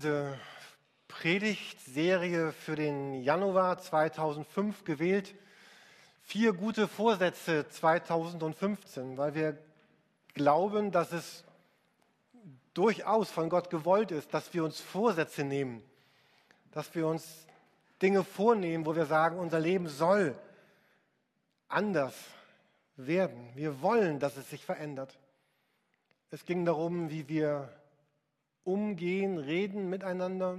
diese Predigtserie für den Januar 2005 gewählt. Vier gute Vorsätze 2015, weil wir glauben, dass es durchaus von Gott gewollt ist, dass wir uns Vorsätze nehmen, dass wir uns Dinge vornehmen, wo wir sagen, unser Leben soll anders werden. Wir wollen, dass es sich verändert. Es ging darum, wie wir umgehen, reden miteinander.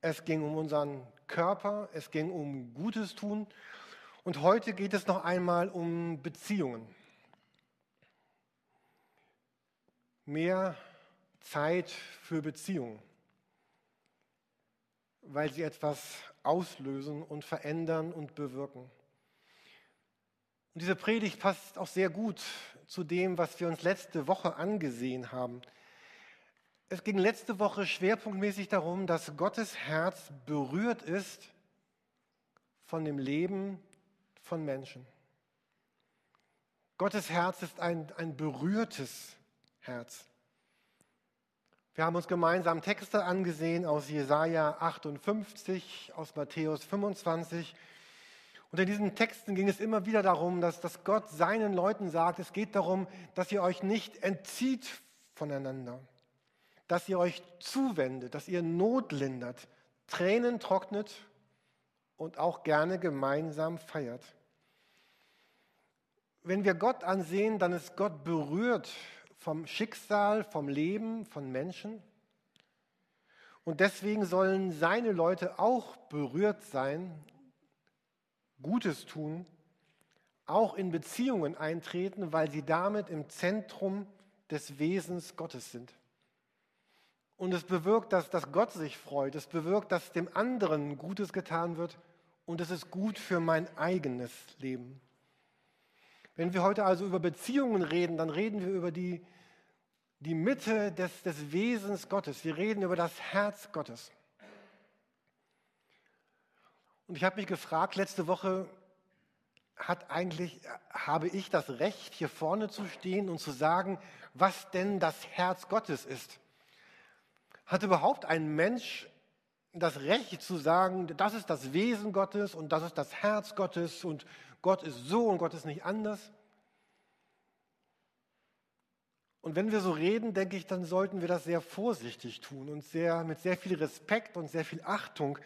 Es ging um unseren Körper, es ging um Gutes tun. Und heute geht es noch einmal um Beziehungen. Mehr Zeit für Beziehungen, weil sie etwas auslösen und verändern und bewirken. Und diese Predigt passt auch sehr gut zu dem, was wir uns letzte Woche angesehen haben. Es ging letzte Woche schwerpunktmäßig darum, dass Gottes Herz berührt ist von dem Leben von Menschen. Gottes Herz ist ein, ein berührtes Herz. Wir haben uns gemeinsam Texte angesehen aus Jesaja 58, aus Matthäus 25. Und in diesen Texten ging es immer wieder darum, dass, dass Gott seinen Leuten sagt, es geht darum, dass ihr euch nicht entzieht voneinander dass ihr euch zuwendet, dass ihr Not lindert, Tränen trocknet und auch gerne gemeinsam feiert. Wenn wir Gott ansehen, dann ist Gott berührt vom Schicksal, vom Leben von Menschen. Und deswegen sollen seine Leute auch berührt sein, Gutes tun, auch in Beziehungen eintreten, weil sie damit im Zentrum des Wesens Gottes sind. Und es bewirkt, dass, dass Gott sich freut. Es bewirkt, dass dem anderen Gutes getan wird. Und es ist gut für mein eigenes Leben. Wenn wir heute also über Beziehungen reden, dann reden wir über die, die Mitte des, des Wesens Gottes. Wir reden über das Herz Gottes. Und ich habe mich gefragt, letzte Woche hat eigentlich, habe ich das Recht, hier vorne zu stehen und zu sagen, was denn das Herz Gottes ist. Hat überhaupt ein Mensch das Recht zu sagen, das ist das Wesen Gottes und das ist das Herz Gottes und Gott ist so und Gott ist nicht anders? Und wenn wir so reden, denke ich, dann sollten wir das sehr vorsichtig tun und sehr, mit sehr viel Respekt und sehr viel Achtung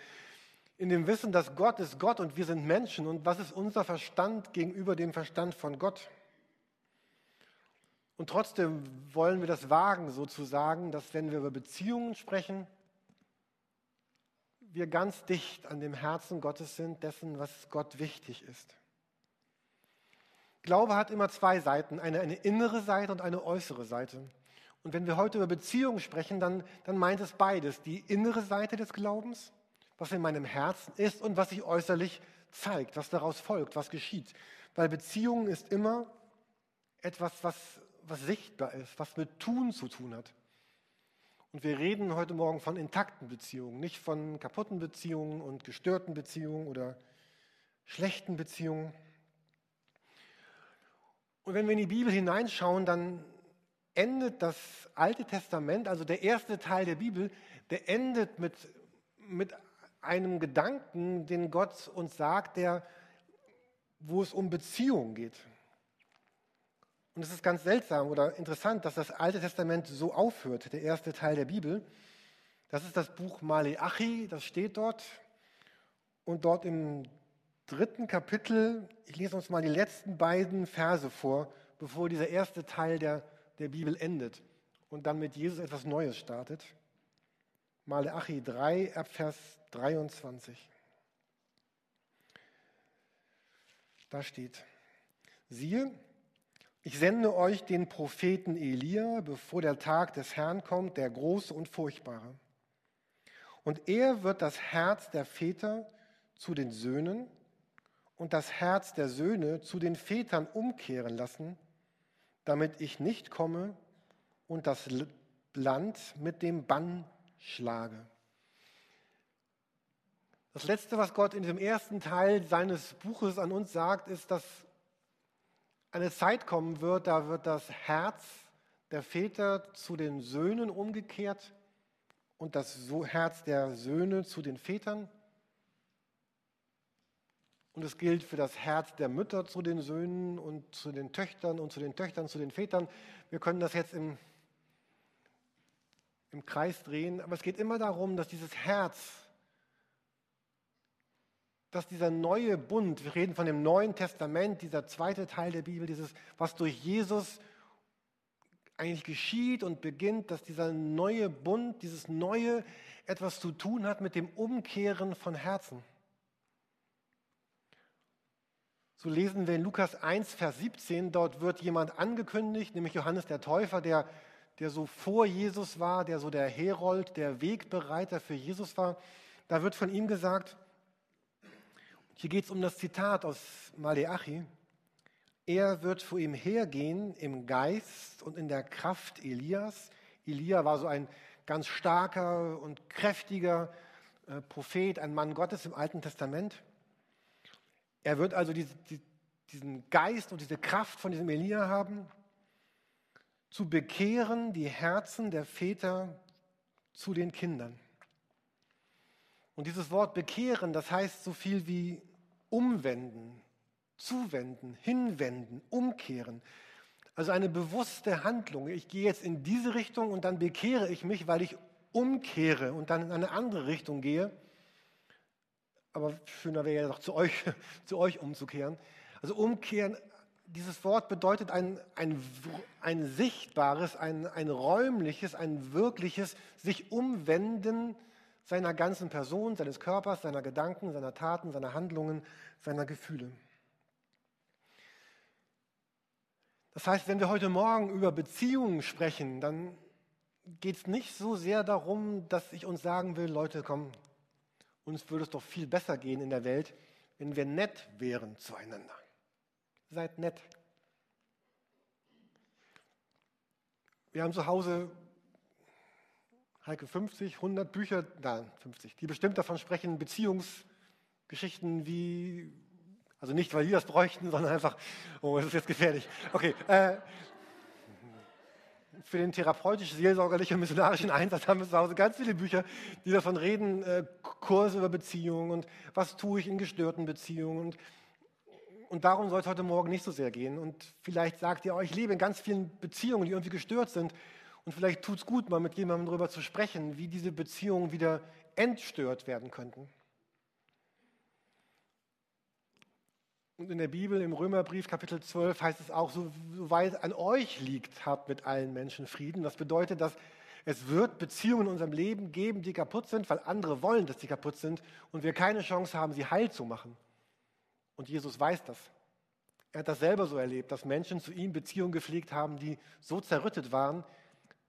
in dem Wissen, dass Gott ist Gott und wir sind Menschen und was ist unser Verstand gegenüber dem Verstand von Gott? Und trotzdem wollen wir das wagen, sozusagen, dass wenn wir über Beziehungen sprechen, wir ganz dicht an dem Herzen Gottes sind, dessen, was Gott wichtig ist. Glaube hat immer zwei Seiten, eine, eine innere Seite und eine äußere Seite. Und wenn wir heute über Beziehungen sprechen, dann, dann meint es beides. Die innere Seite des Glaubens, was in meinem Herzen ist und was sich äußerlich zeigt, was daraus folgt, was geschieht. Weil Beziehung ist immer etwas, was was sichtbar ist, was mit Tun zu tun hat. Und wir reden heute Morgen von intakten Beziehungen, nicht von kaputten Beziehungen und gestörten Beziehungen oder schlechten Beziehungen. Und wenn wir in die Bibel hineinschauen, dann endet das Alte Testament, also der erste Teil der Bibel, der endet mit, mit einem Gedanken, den Gott uns sagt, der, wo es um Beziehungen geht. Und es ist ganz seltsam oder interessant, dass das Alte Testament so aufhört, der erste Teil der Bibel. Das ist das Buch Maleachi, das steht dort. Und dort im dritten Kapitel, ich lese uns mal die letzten beiden Verse vor, bevor dieser erste Teil der, der Bibel endet und dann mit Jesus etwas Neues startet. Maleachi 3, Abvers 23. Da steht, siehe, ich sende euch den Propheten Elia, bevor der Tag des Herrn kommt, der große und furchtbare. Und er wird das Herz der Väter zu den Söhnen und das Herz der Söhne zu den Vätern umkehren lassen, damit ich nicht komme und das Land mit dem Bann schlage. Das Letzte, was Gott in diesem ersten Teil seines Buches an uns sagt, ist, dass eine Zeit kommen wird, da wird das Herz der Väter zu den Söhnen umgekehrt und das Herz der Söhne zu den Vätern. Und es gilt für das Herz der Mütter zu den Söhnen und zu den Töchtern und zu den Töchtern zu den Vätern. Wir können das jetzt im, im Kreis drehen, aber es geht immer darum, dass dieses Herz, dass dieser neue Bund, wir reden von dem Neuen Testament, dieser zweite Teil der Bibel, dieses, was durch Jesus eigentlich geschieht und beginnt, dass dieser neue Bund, dieses neue etwas zu tun hat mit dem Umkehren von Herzen. So lesen wir in Lukas 1, Vers 17, dort wird jemand angekündigt, nämlich Johannes der Täufer, der, der so vor Jesus war, der so der Herold, der Wegbereiter für Jesus war. Da wird von ihm gesagt, hier geht es um das Zitat aus Maleachi, er wird vor ihm hergehen im Geist und in der Kraft Elias. Elia war so ein ganz starker und kräftiger äh, Prophet, ein Mann Gottes im Alten Testament. Er wird also diese, die, diesen Geist und diese Kraft von diesem Elia haben, zu bekehren die Herzen der Väter zu den Kindern. Und dieses Wort bekehren, das heißt so viel wie umwenden, zuwenden, hinwenden, umkehren. Also eine bewusste Handlung. Ich gehe jetzt in diese Richtung und dann bekehre ich mich, weil ich umkehre und dann in eine andere Richtung gehe aber schöner wäre ja doch zu euch, zu euch umzukehren. Also umkehren, dieses Wort bedeutet ein, ein, ein sichtbares, ein, ein räumliches, ein wirkliches sich umwenden seiner ganzen Person, seines Körpers, seiner Gedanken, seiner Taten, seiner Handlungen, seiner Gefühle. Das heißt, wenn wir heute Morgen über Beziehungen sprechen, dann geht es nicht so sehr darum, dass ich uns sagen will, Leute, komm, uns würde es doch viel besser gehen in der Welt, wenn wir nett wären zueinander. Seid nett. Wir haben zu Hause, Heike, 50, 100 Bücher, da 50, die bestimmt davon sprechen, Beziehungsgeschichten wie, also nicht, weil die das bräuchten, sondern einfach, oh, es ist jetzt gefährlich. Okay, äh, für den therapeutisch-seelsorgerlichen missionarischen Einsatz haben wir zu Hause ganz viele Bücher, die davon reden, äh, Kurse über Beziehungen und was tue ich in gestörten Beziehungen. Und, und darum soll es heute Morgen nicht so sehr gehen. Und vielleicht sagt ihr, oh, ich lebe in ganz vielen Beziehungen, die irgendwie gestört sind. Und vielleicht tut es gut, mal mit jemandem darüber zu sprechen, wie diese Beziehungen wieder entstört werden könnten. Und in der Bibel, im Römerbrief Kapitel 12 heißt es auch, soweit an euch liegt, habt mit allen Menschen Frieden. Das bedeutet, dass es wird Beziehungen in unserem Leben geben, die kaputt sind, weil andere wollen, dass sie kaputt sind und wir keine Chance haben, sie heil zu machen. Und Jesus weiß das. Er hat das selber so erlebt, dass Menschen zu ihm Beziehungen gepflegt haben, die so zerrüttet waren,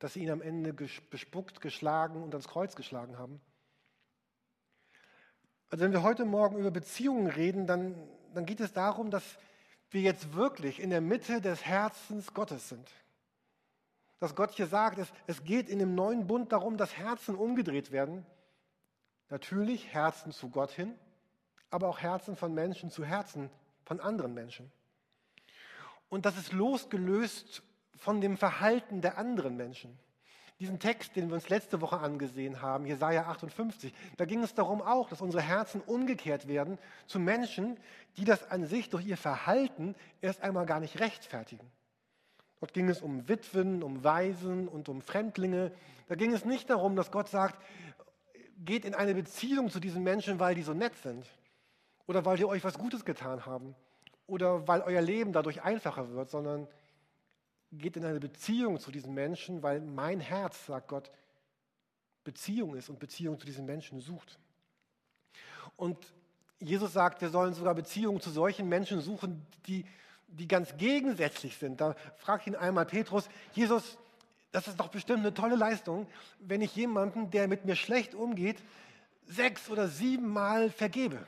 dass sie ihn am Ende bespuckt, geschlagen und ans Kreuz geschlagen haben. Also wenn wir heute Morgen über Beziehungen reden, dann dann geht es darum, dass wir jetzt wirklich in der Mitte des Herzens Gottes sind. Dass Gott hier sagt, es, es geht in dem neuen Bund darum, dass Herzen umgedreht werden. Natürlich Herzen zu Gott hin, aber auch Herzen von Menschen zu Herzen von anderen Menschen. Und das ist losgelöst von dem Verhalten der anderen Menschen diesen Text, den wir uns letzte Woche angesehen haben, Jesaja 58, da ging es darum auch, dass unsere Herzen umgekehrt werden zu Menschen, die das an sich durch ihr Verhalten erst einmal gar nicht rechtfertigen. Dort ging es um Witwen, um Waisen und um Fremdlinge. Da ging es nicht darum, dass Gott sagt, geht in eine Beziehung zu diesen Menschen, weil die so nett sind oder weil die euch was Gutes getan haben oder weil euer Leben dadurch einfacher wird, sondern geht in eine Beziehung zu diesen Menschen, weil mein Herz, sagt Gott, Beziehung ist und Beziehung zu diesen Menschen sucht. Und Jesus sagt, wir sollen sogar Beziehungen zu solchen Menschen suchen, die, die ganz gegensätzlich sind. Da fragt ihn einmal Petrus, Jesus, das ist doch bestimmt eine tolle Leistung, wenn ich jemanden, der mit mir schlecht umgeht, sechs oder sieben Mal vergebe.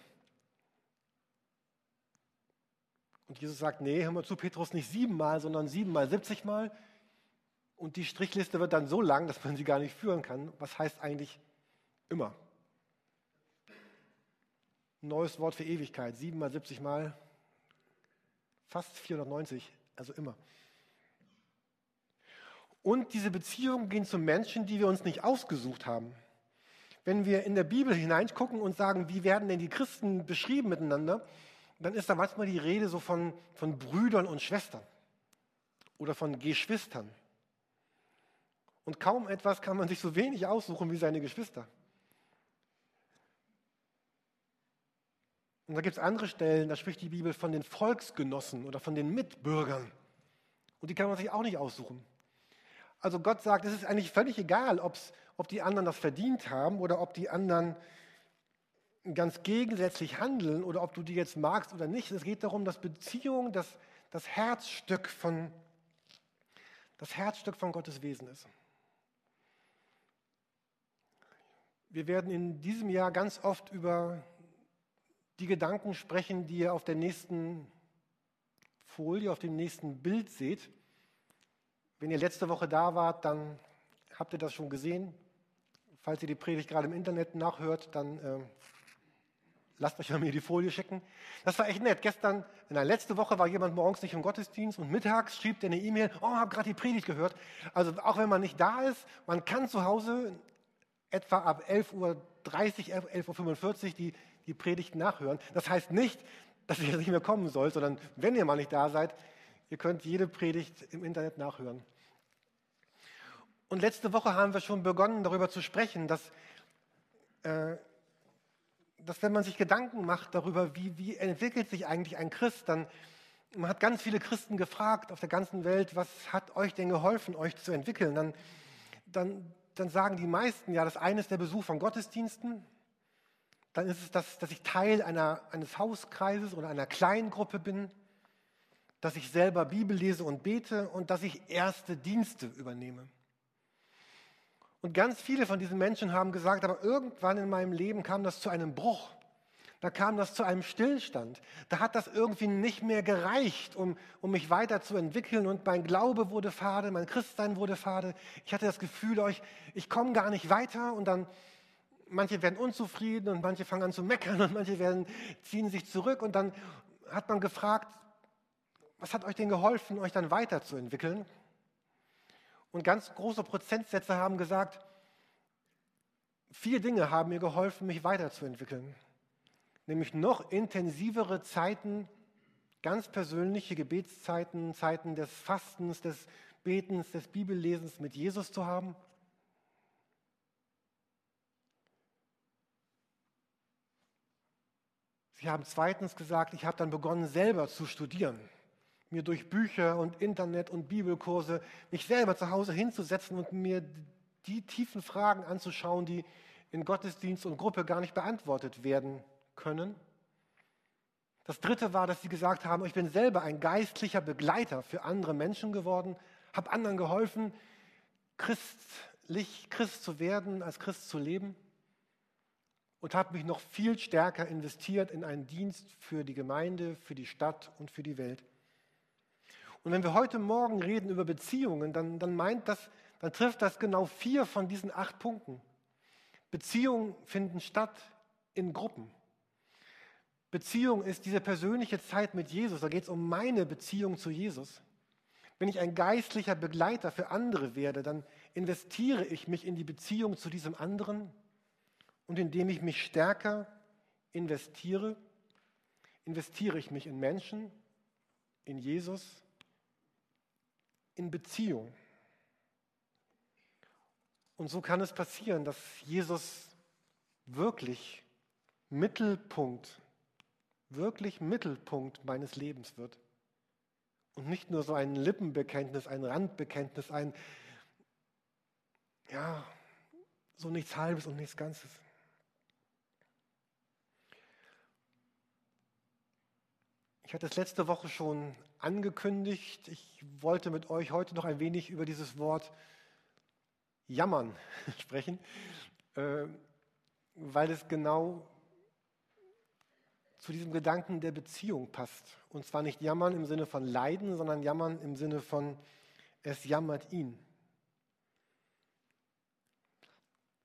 Und Jesus sagt, nee, hör mal zu, Petrus, nicht siebenmal, sondern siebenmal, siebzigmal. Und die Strichliste wird dann so lang, dass man sie gar nicht führen kann. Was heißt eigentlich immer? neues Wort für Ewigkeit, siebenmal, siebzigmal, fast 490, also immer. Und diese Beziehungen gehen zu Menschen, die wir uns nicht ausgesucht haben. wenn wir in der Bibel hineingucken und sagen, wie werden denn die Christen beschrieben miteinander, dann ist da manchmal die Rede so von, von Brüdern und Schwestern oder von Geschwistern. Und kaum etwas kann man sich so wenig aussuchen wie seine Geschwister. Und da gibt es andere Stellen, da spricht die Bibel von den Volksgenossen oder von den Mitbürgern. Und die kann man sich auch nicht aussuchen. Also Gott sagt, es ist eigentlich völlig egal, ob die anderen das verdient haben oder ob die anderen ganz gegensätzlich handeln oder ob du die jetzt magst oder nicht. Es geht darum, dass Beziehung das, das, Herzstück von, das Herzstück von Gottes Wesen ist. Wir werden in diesem Jahr ganz oft über die Gedanken sprechen, die ihr auf der nächsten Folie, auf dem nächsten Bild seht. Wenn ihr letzte Woche da wart, dann habt ihr das schon gesehen. Falls ihr die Predigt gerade im Internet nachhört, dann äh, lasst euch mir die Folie schicken. Das war echt nett. Gestern, nein, letzte Woche war jemand morgens nicht im Gottesdienst und mittags schrieb der eine E-Mail, oh, habe gerade die Predigt gehört. Also auch wenn man nicht da ist, man kann zu Hause etwa ab 11.30 Uhr, 11.45 Uhr die die Predigt nachhören. Das heißt nicht, dass ihr nicht mehr kommen sollt, sondern wenn ihr mal nicht da seid, ihr könnt jede Predigt im Internet nachhören. Und letzte Woche haben wir schon begonnen, darüber zu sprechen, dass, äh, dass wenn man sich Gedanken macht darüber, wie, wie entwickelt sich eigentlich ein Christ, dann man hat ganz viele Christen gefragt auf der ganzen Welt, was hat euch denn geholfen, euch zu entwickeln? Dann, dann, dann sagen die meisten, ja, das eine ist der Besuch von Gottesdiensten, dann ist es, das, dass ich Teil einer, eines Hauskreises oder einer kleinen Gruppe bin, dass ich selber Bibel lese und bete und dass ich erste Dienste übernehme. Und ganz viele von diesen Menschen haben gesagt, aber irgendwann in meinem Leben kam das zu einem Bruch. Da kam das zu einem Stillstand. Da hat das irgendwie nicht mehr gereicht, um, um mich weiterzuentwickeln. Und mein Glaube wurde fade, mein Christsein wurde fade. Ich hatte das Gefühl, ich, ich komme gar nicht weiter. Und dann manche werden unzufrieden und manche fangen an zu meckern und manche werden, ziehen sich zurück und dann hat man gefragt, was hat euch denn geholfen, euch dann weiterzuentwickeln? Und ganz große Prozentsätze haben gesagt, vier Dinge haben mir geholfen, mich weiterzuentwickeln. Nämlich noch intensivere Zeiten, ganz persönliche Gebetszeiten, Zeiten des Fastens, des Betens, des Bibellesens mit Jesus zu haben Sie haben zweitens gesagt, ich habe dann begonnen, selber zu studieren, mir durch Bücher und Internet und Bibelkurse mich selber zu Hause hinzusetzen und mir die tiefen Fragen anzuschauen, die in Gottesdienst und Gruppe gar nicht beantwortet werden können. Das dritte war, dass sie gesagt haben, ich bin selber ein geistlicher Begleiter für andere Menschen geworden, habe anderen geholfen, christlich, Christ zu werden, als Christ zu leben und habe mich noch viel stärker investiert in einen Dienst für die Gemeinde, für die Stadt und für die Welt. Und wenn wir heute Morgen reden über Beziehungen, dann, dann meint das, dann trifft das genau vier von diesen acht Punkten. Beziehungen finden statt in Gruppen. Beziehung ist diese persönliche Zeit mit Jesus. Da geht es um meine Beziehung zu Jesus. Wenn ich ein geistlicher Begleiter für andere werde, dann investiere ich mich in die Beziehung zu diesem anderen und indem ich mich stärker investiere, investiere ich mich in Menschen, in Jesus, in Beziehung. Und so kann es passieren, dass Jesus wirklich Mittelpunkt, wirklich Mittelpunkt meines Lebens wird. Und nicht nur so ein Lippenbekenntnis, ein Randbekenntnis, ein, ja, so nichts Halbes und nichts Ganzes. Ich hatte es letzte Woche schon angekündigt. Ich wollte mit euch heute noch ein wenig über dieses Wort jammern sprechen, äh, weil es genau zu diesem Gedanken der Beziehung passt. Und zwar nicht jammern im Sinne von leiden, sondern jammern im Sinne von es jammert ihn.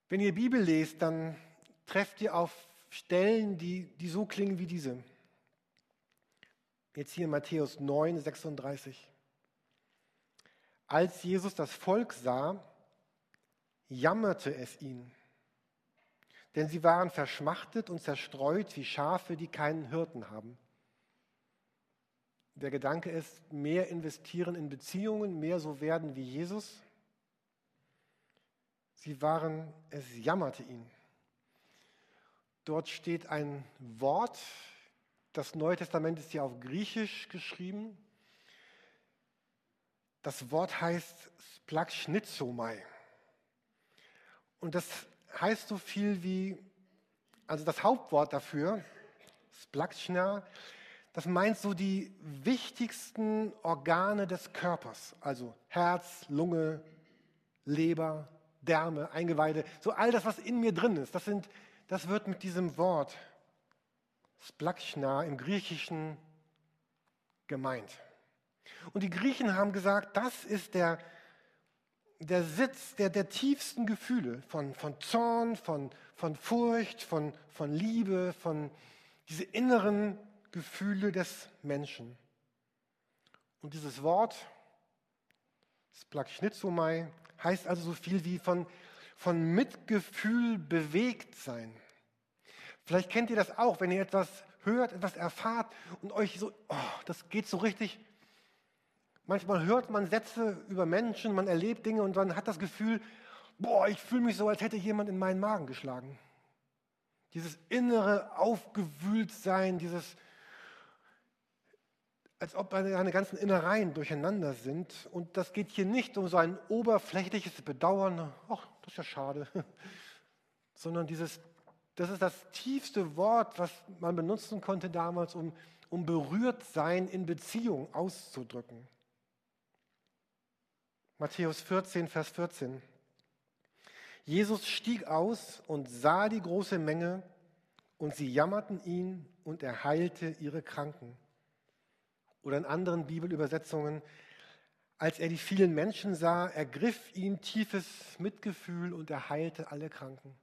Wenn ihr Bibel lest, dann trefft ihr auf Stellen, die, die so klingen wie diese. Jetzt hier in Matthäus 9, 36. Als Jesus das Volk sah, jammerte es ihn. denn sie waren verschmachtet und zerstreut wie Schafe, die keinen Hirten haben. Der Gedanke ist, mehr investieren in Beziehungen, mehr so werden wie Jesus. Sie waren, es jammerte ihn. Dort steht ein Wort, das Neue Testament ist ja auf Griechisch geschrieben. Das Wort heißt Splakschnitzomai. Und das heißt so viel wie, also das Hauptwort dafür, Splakschna, das meint so die wichtigsten Organe des Körpers, also Herz, Lunge, Leber, Därme, Eingeweide, so all das, was in mir drin ist, das, sind, das wird mit diesem Wort Splakschna im Griechischen gemeint. Und die Griechen haben gesagt, das ist der, der Sitz der, der tiefsten Gefühle von, von Zorn, von, von Furcht, von, von Liebe, von diese inneren Gefühle des Menschen. Und dieses Wort, Splakschnitzomai, heißt also so viel wie von, von Mitgefühl bewegt sein. Vielleicht kennt ihr das auch, wenn ihr etwas hört, etwas erfahrt und euch so, oh, das geht so richtig. Manchmal hört man Sätze über Menschen, man erlebt Dinge und man hat das Gefühl, boah, ich fühle mich so, als hätte jemand in meinen Magen geschlagen. Dieses innere Aufgewühltsein, dieses, als ob deine ganzen Innereien durcheinander sind. Und das geht hier nicht um so ein oberflächliches Bedauern, ach, das ist ja schade, sondern dieses, das ist das tiefste Wort, was man benutzen konnte damals, um, um berührt sein in Beziehung auszudrücken. Matthäus 14, Vers 14. Jesus stieg aus und sah die große Menge, und sie jammerten ihn, und er heilte ihre Kranken. Oder in anderen Bibelübersetzungen, als er die vielen Menschen sah, ergriff ihn tiefes Mitgefühl und er heilte alle Kranken.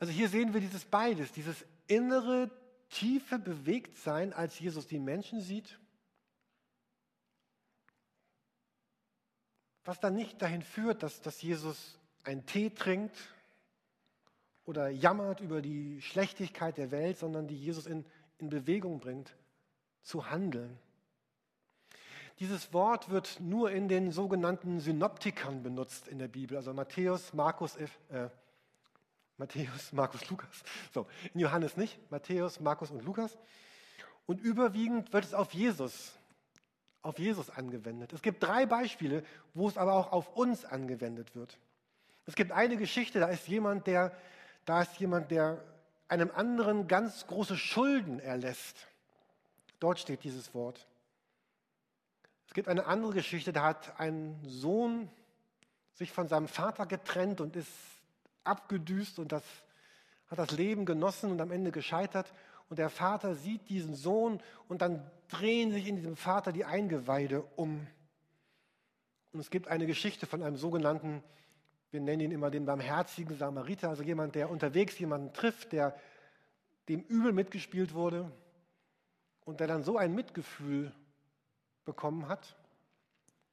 Also hier sehen wir dieses beides, dieses innere, tiefe Bewegtsein, als Jesus die Menschen sieht, was dann nicht dahin führt, dass, dass Jesus einen Tee trinkt oder jammert über die Schlechtigkeit der Welt, sondern die Jesus in, in Bewegung bringt zu handeln. Dieses Wort wird nur in den sogenannten Synoptikern benutzt in der Bibel, also Matthäus, Markus, äh, Matthäus, Markus, Lukas. So, in Johannes nicht, Matthäus, Markus und Lukas. Und überwiegend wird es auf Jesus, auf Jesus angewendet. Es gibt drei Beispiele, wo es aber auch auf uns angewendet wird. Es gibt eine Geschichte, da ist jemand, der, da ist jemand, der einem anderen ganz große Schulden erlässt. Dort steht dieses Wort. Es gibt eine andere Geschichte, da hat ein Sohn sich von seinem Vater getrennt und ist abgedüst und das, hat das Leben genossen und am Ende gescheitert. Und der Vater sieht diesen Sohn und dann drehen sich in diesem Vater die Eingeweide um. Und es gibt eine Geschichte von einem sogenannten, wir nennen ihn immer den barmherzigen Samariter, also jemand, der unterwegs jemanden trifft, der dem übel mitgespielt wurde und der dann so ein Mitgefühl bekommen hat,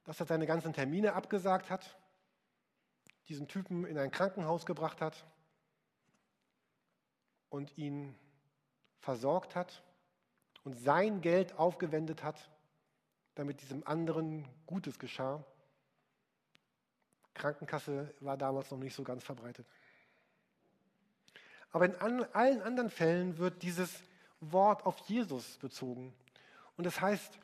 dass er seine ganzen Termine abgesagt hat, diesen Typen in ein Krankenhaus gebracht hat und ihn versorgt hat und sein Geld aufgewendet hat, damit diesem anderen Gutes geschah. Krankenkasse war damals noch nicht so ganz verbreitet. Aber in allen anderen Fällen wird dieses Wort auf Jesus bezogen. Und das heißt,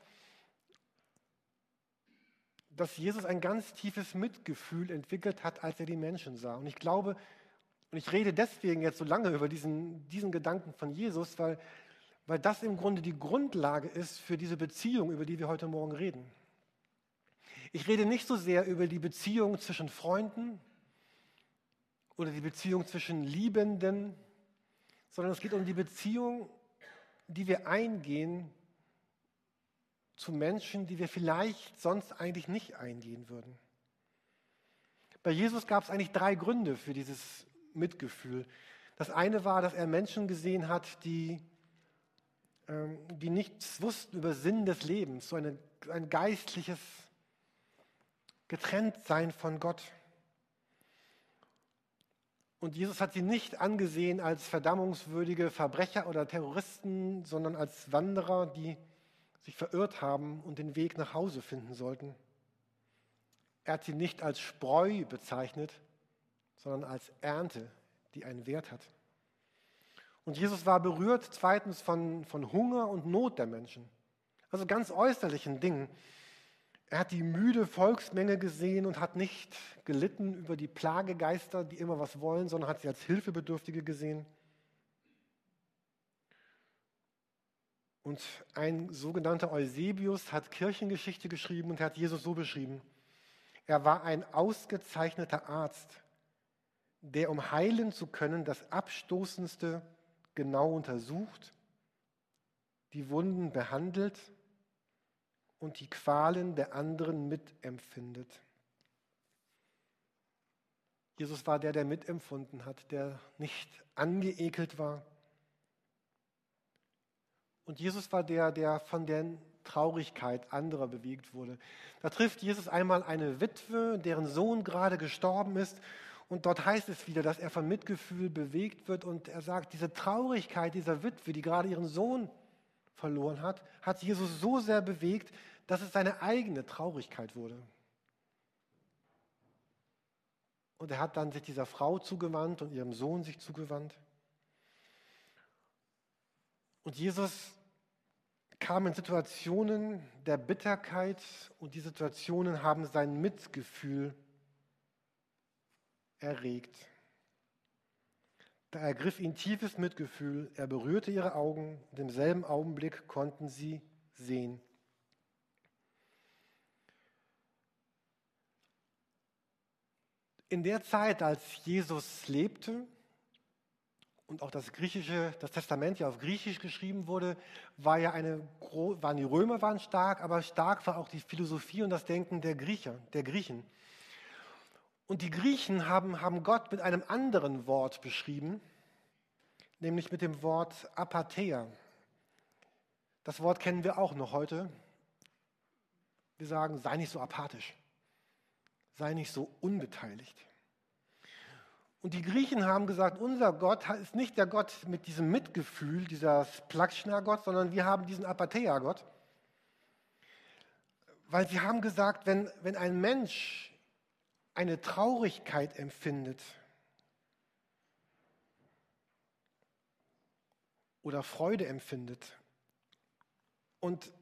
dass Jesus ein ganz tiefes Mitgefühl entwickelt hat, als er die Menschen sah. Und ich glaube, und ich rede deswegen jetzt so lange über diesen, diesen Gedanken von Jesus, weil, weil das im Grunde die Grundlage ist für diese Beziehung, über die wir heute Morgen reden. Ich rede nicht so sehr über die Beziehung zwischen Freunden oder die Beziehung zwischen Liebenden, sondern es geht um die Beziehung die wir eingehen zu Menschen, die wir vielleicht sonst eigentlich nicht eingehen würden. Bei Jesus gab es eigentlich drei Gründe für dieses Mitgefühl. Das eine war, dass er Menschen gesehen hat, die, ähm, die nichts wussten über Sinn des Lebens, so eine, ein geistliches Getrenntsein von Gott. Und Jesus hat sie nicht angesehen als verdammungswürdige Verbrecher oder Terroristen, sondern als Wanderer, die sich verirrt haben und den Weg nach Hause finden sollten. Er hat sie nicht als Spreu bezeichnet, sondern als Ernte, die einen Wert hat. Und Jesus war berührt zweitens von, von Hunger und Not der Menschen. Also ganz äußerlichen Dingen. Er hat die müde Volksmenge gesehen und hat nicht gelitten über die Plagegeister, die immer was wollen, sondern hat sie als Hilfebedürftige gesehen. Und ein sogenannter Eusebius hat Kirchengeschichte geschrieben und hat Jesus so beschrieben. Er war ein ausgezeichneter Arzt, der, um heilen zu können, das Abstoßendste genau untersucht, die Wunden behandelt und die Qualen der anderen mitempfindet. Jesus war der, der mitempfunden hat, der nicht angeekelt war. Und Jesus war der, der von der Traurigkeit anderer bewegt wurde. Da trifft Jesus einmal eine Witwe, deren Sohn gerade gestorben ist. Und dort heißt es wieder, dass er von Mitgefühl bewegt wird. Und er sagt, diese Traurigkeit dieser Witwe, die gerade ihren Sohn verloren hat, hat Jesus so sehr bewegt, dass es seine eigene Traurigkeit wurde. Und er hat dann sich dieser Frau zugewandt und ihrem Sohn sich zugewandt. Und Jesus kam in Situationen der Bitterkeit und die Situationen haben sein Mitgefühl erregt. Da ergriff ihn tiefes Mitgefühl, er berührte ihre Augen und im selben Augenblick konnten sie sehen. In der Zeit, als Jesus lebte und auch das griechische, das Testament ja auf Griechisch geschrieben wurde, war ja eine, waren die Römer waren stark, aber stark war auch die Philosophie und das Denken der Griecher, der Griechen. Und die Griechen haben, haben Gott mit einem anderen Wort beschrieben, nämlich mit dem Wort Apatheia. Das Wort kennen wir auch noch heute. Wir sagen, sei nicht so apathisch, sei nicht so unbeteiligt. Und die Griechen haben gesagt, unser Gott ist nicht der Gott mit diesem Mitgefühl, dieser Plakschner-Gott, sondern wir haben diesen Apatheia-Gott. Weil sie haben gesagt, wenn, wenn ein Mensch eine Traurigkeit empfindet oder Freude empfindet. Und,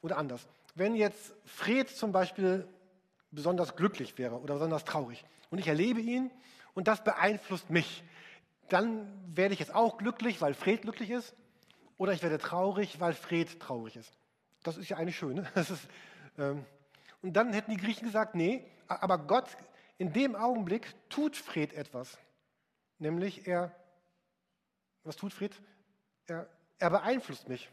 oder anders, wenn jetzt Fred zum Beispiel besonders glücklich wäre oder besonders traurig und ich erlebe ihn und das beeinflusst mich, dann werde ich jetzt auch glücklich, weil Fred glücklich ist oder ich werde traurig, weil Fred traurig ist. Das ist ja eigentlich schön. Ne? Ist, ähm, und dann hätten die Griechen gesagt, nee, aber Gott in dem Augenblick tut Fred etwas. Nämlich er, was tut Fred? Er, er beeinflusst mich.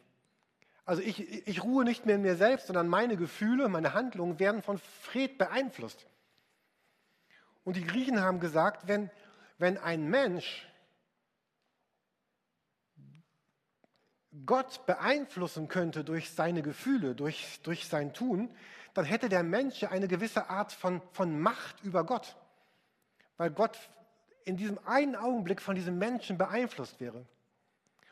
Also ich, ich ruhe nicht mehr in mir selbst, sondern meine Gefühle, meine Handlungen werden von Fred beeinflusst. Und die Griechen haben gesagt, wenn, wenn ein Mensch Gott beeinflussen könnte durch seine Gefühle, durch, durch sein Tun, dann hätte der Mensch eine gewisse Art von, von Macht über Gott, weil Gott in diesem einen Augenblick von diesem Menschen beeinflusst wäre.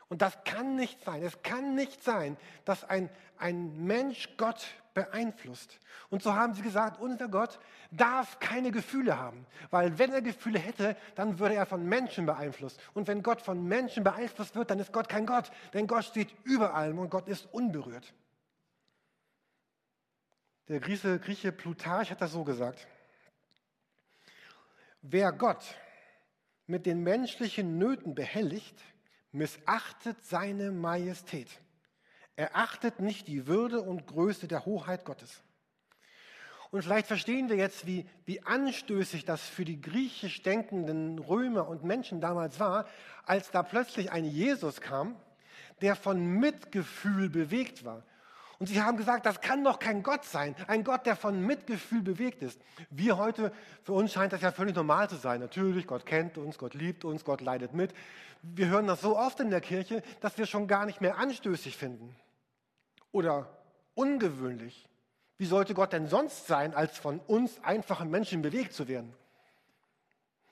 Und das kann nicht sein. Es kann nicht sein, dass ein, ein Mensch Gott beeinflusst. Und so haben sie gesagt, unser Gott darf keine Gefühle haben, weil wenn er Gefühle hätte, dann würde er von Menschen beeinflusst. Und wenn Gott von Menschen beeinflusst wird, dann ist Gott kein Gott, denn Gott steht über allem und Gott ist unberührt. Der Grieche, Grieche Plutarch hat das so gesagt. Wer Gott mit den menschlichen Nöten behelligt, missachtet seine Majestät. Er achtet nicht die Würde und Größe der Hoheit Gottes. Und vielleicht verstehen wir jetzt, wie, wie anstößig das für die griechisch denkenden Römer und Menschen damals war, als da plötzlich ein Jesus kam, der von Mitgefühl bewegt war und sie haben gesagt, das kann doch kein Gott sein, ein Gott, der von Mitgefühl bewegt ist. Wir heute, für uns scheint das ja völlig normal zu sein. Natürlich, Gott kennt uns, Gott liebt uns, Gott leidet mit. Wir hören das so oft in der Kirche, dass wir schon gar nicht mehr anstößig finden oder ungewöhnlich. Wie sollte Gott denn sonst sein, als von uns einfachen Menschen bewegt zu werden?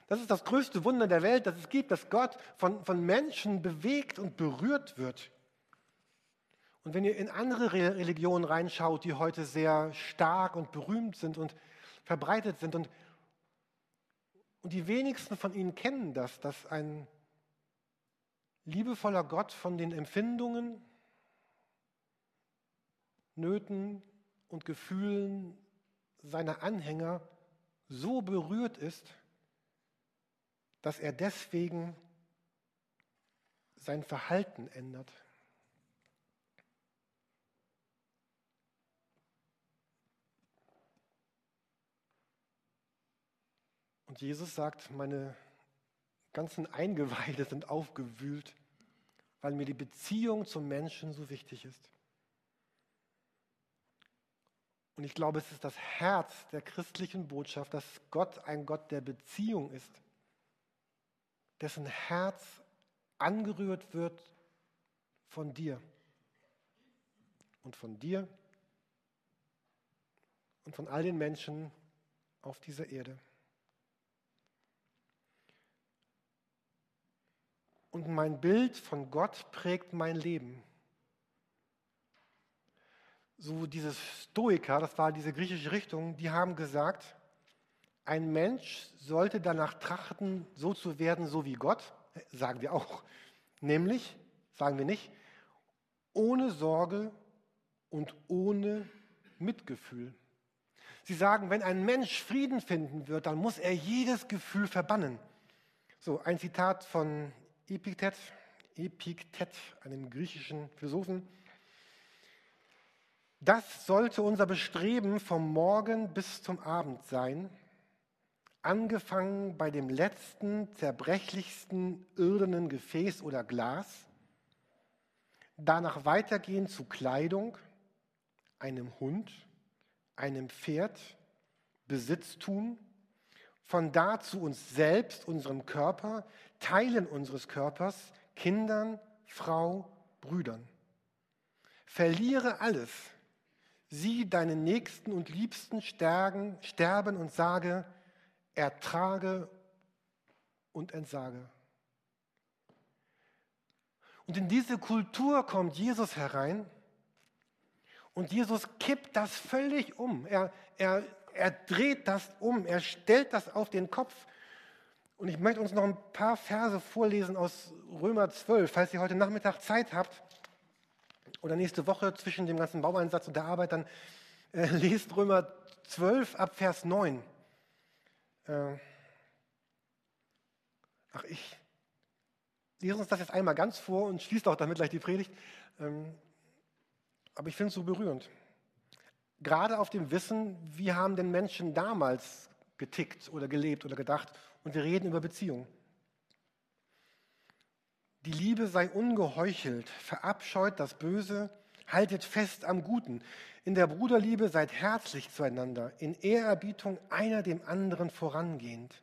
Das ist das größte Wunder der Welt, das es gibt, dass Gott von, von Menschen bewegt und berührt wird. Und wenn ihr in andere Religionen reinschaut, die heute sehr stark und berühmt sind und verbreitet sind und, und die wenigsten von ihnen kennen das, dass ein liebevoller Gott von den Empfindungen, Nöten und Gefühlen seiner Anhänger so berührt ist, dass er deswegen sein Verhalten ändert. Und Jesus sagt, meine ganzen Eingeweide sind aufgewühlt, weil mir die Beziehung zum Menschen so wichtig ist. Und ich glaube, es ist das Herz der christlichen Botschaft, dass Gott ein Gott der Beziehung ist, dessen Herz angerührt wird von dir und von dir und von all den Menschen auf dieser Erde. Und mein Bild von Gott prägt mein Leben so diese Stoiker, das war diese griechische Richtung, die haben gesagt, ein Mensch sollte danach trachten, so zu werden, so wie Gott, sagen wir auch, nämlich, sagen wir nicht, ohne Sorge und ohne Mitgefühl. Sie sagen, wenn ein Mensch Frieden finden wird, dann muss er jedes Gefühl verbannen. So, ein Zitat von Epiktet, Epiktet, einem griechischen Philosophen. Das sollte unser Bestreben vom Morgen bis zum Abend sein, angefangen bei dem letzten, zerbrechlichsten irdenen Gefäß oder Glas, danach weitergehen zu Kleidung, einem Hund, einem Pferd, Besitztum, von da zu uns selbst, unserem Körper, Teilen unseres Körpers, Kindern, Frau, Brüdern. Verliere alles, sieh deinen Nächsten und Liebsten sterben, sterben und sage, ertrage und entsage. Und in diese Kultur kommt Jesus herein und Jesus kippt das völlig um. Er, er, er dreht das um, er stellt das auf den Kopf. Und ich möchte uns noch ein paar Verse vorlesen aus Römer 12, falls ihr heute Nachmittag Zeit habt oder nächste Woche zwischen dem ganzen Baueinsatz und der Arbeit, dann äh, lest Römer 12 ab Vers 9. Äh, ach, ich lese uns das jetzt einmal ganz vor und schließt auch damit gleich die Predigt. Ähm, aber ich finde es so berührend. Gerade auf dem Wissen, wie haben denn Menschen damals getickt oder gelebt oder gedacht und wir reden über Beziehungen. Die Liebe sei ungeheuchelt, verabscheut das Böse, haltet fest am Guten. In der Bruderliebe seid herzlich zueinander, in Ehrerbietung einer dem anderen vorangehend.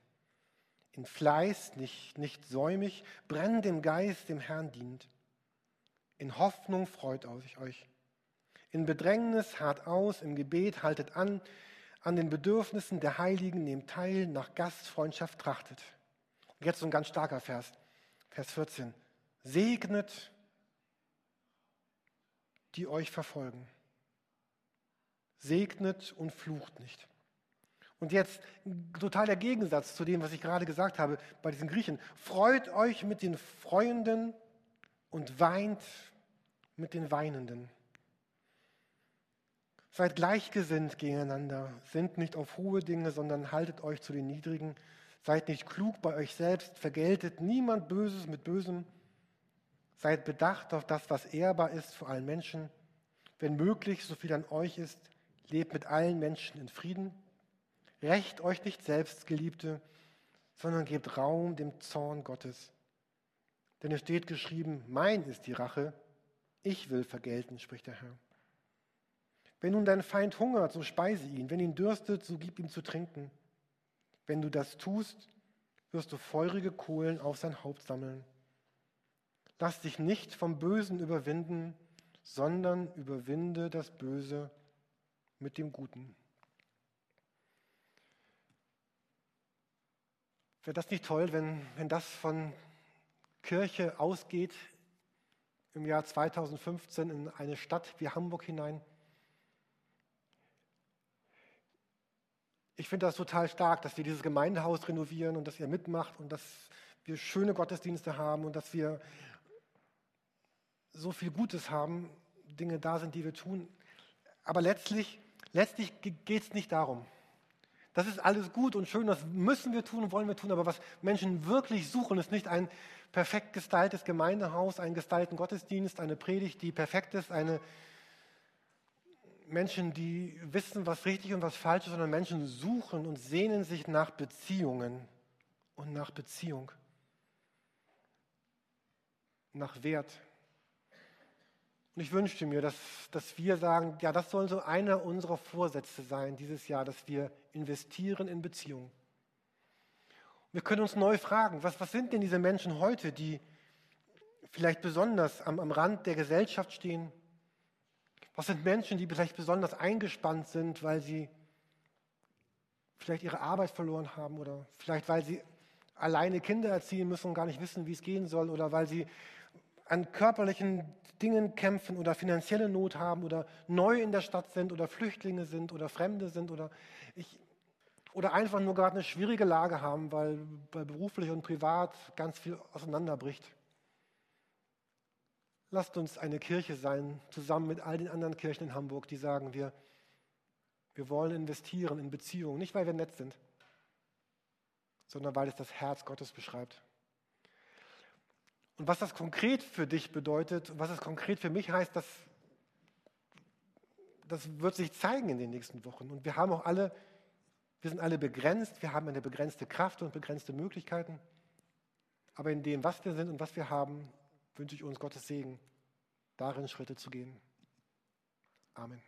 In Fleiß, nicht, nicht säumig, brennt im Geist dem Herrn dient. In Hoffnung freut euch. In Bedrängnis hart aus, im Gebet haltet an, an den Bedürfnissen der Heiligen nehmt teil, nach Gastfreundschaft trachtet. Jetzt so ein ganz starker Vers, Vers 14 segnet, die euch verfolgen. Segnet und flucht nicht. Und jetzt total der Gegensatz zu dem, was ich gerade gesagt habe bei diesen Griechen. Freut euch mit den Freuenden und weint mit den Weinenden. Seid gleichgesinnt gegeneinander, sind nicht auf hohe Dinge, sondern haltet euch zu den Niedrigen. Seid nicht klug bei euch selbst, vergeltet niemand Böses mit Bösem, Seid bedacht auf das, was ehrbar ist vor allen Menschen. Wenn möglich, so viel an euch ist, lebt mit allen Menschen in Frieden. Rächt euch nicht selbst, Geliebte, sondern gebt Raum dem Zorn Gottes. Denn es steht geschrieben, mein ist die Rache, ich will vergelten, spricht der Herr. Wenn nun dein Feind hungert, so speise ihn. Wenn ihn dürstet, so gib ihm zu trinken. Wenn du das tust, wirst du feurige Kohlen auf sein Haupt sammeln. Lass dich nicht vom Bösen überwinden, sondern überwinde das Böse mit dem Guten. Wäre das nicht toll, wenn, wenn das von Kirche ausgeht im Jahr 2015 in eine Stadt wie Hamburg hinein? Ich finde das total stark, dass wir dieses Gemeindehaus renovieren und dass ihr mitmacht und dass wir schöne Gottesdienste haben und dass wir so viel Gutes haben, Dinge da sind, die wir tun. Aber letztlich, letztlich geht es nicht darum. Das ist alles gut und schön, das müssen wir tun und wollen wir tun, aber was Menschen wirklich suchen, ist nicht ein perfekt gestaltetes Gemeindehaus, einen gestalteten Gottesdienst, eine Predigt, die perfekt ist, eine Menschen, die wissen, was richtig und was falsch ist, sondern Menschen suchen und sehnen sich nach Beziehungen und nach Beziehung, nach Wert. Und ich wünschte mir, dass, dass wir sagen, ja, das soll so einer unserer Vorsätze sein dieses Jahr, dass wir investieren in Beziehungen. Wir können uns neu fragen, was, was sind denn diese Menschen heute, die vielleicht besonders am, am Rand der Gesellschaft stehen? Was sind Menschen, die vielleicht besonders eingespannt sind, weil sie vielleicht ihre Arbeit verloren haben oder vielleicht weil sie alleine Kinder erziehen müssen und gar nicht wissen, wie es gehen soll oder weil sie an körperlichen Dingen kämpfen oder finanzielle Not haben oder neu in der Stadt sind oder Flüchtlinge sind oder Fremde sind oder, ich, oder einfach nur gerade eine schwierige Lage haben, weil, weil beruflich und privat ganz viel auseinanderbricht. Lasst uns eine Kirche sein, zusammen mit all den anderen Kirchen in Hamburg, die sagen, wir, wir wollen investieren in Beziehungen, nicht weil wir nett sind, sondern weil es das Herz Gottes beschreibt. Und was das konkret für dich bedeutet, was es konkret für mich heißt, das, das wird sich zeigen in den nächsten Wochen. Und wir haben auch alle, wir sind alle begrenzt, wir haben eine begrenzte Kraft und begrenzte Möglichkeiten. Aber in dem, was wir sind und was wir haben, wünsche ich uns Gottes Segen, darin Schritte zu gehen. Amen.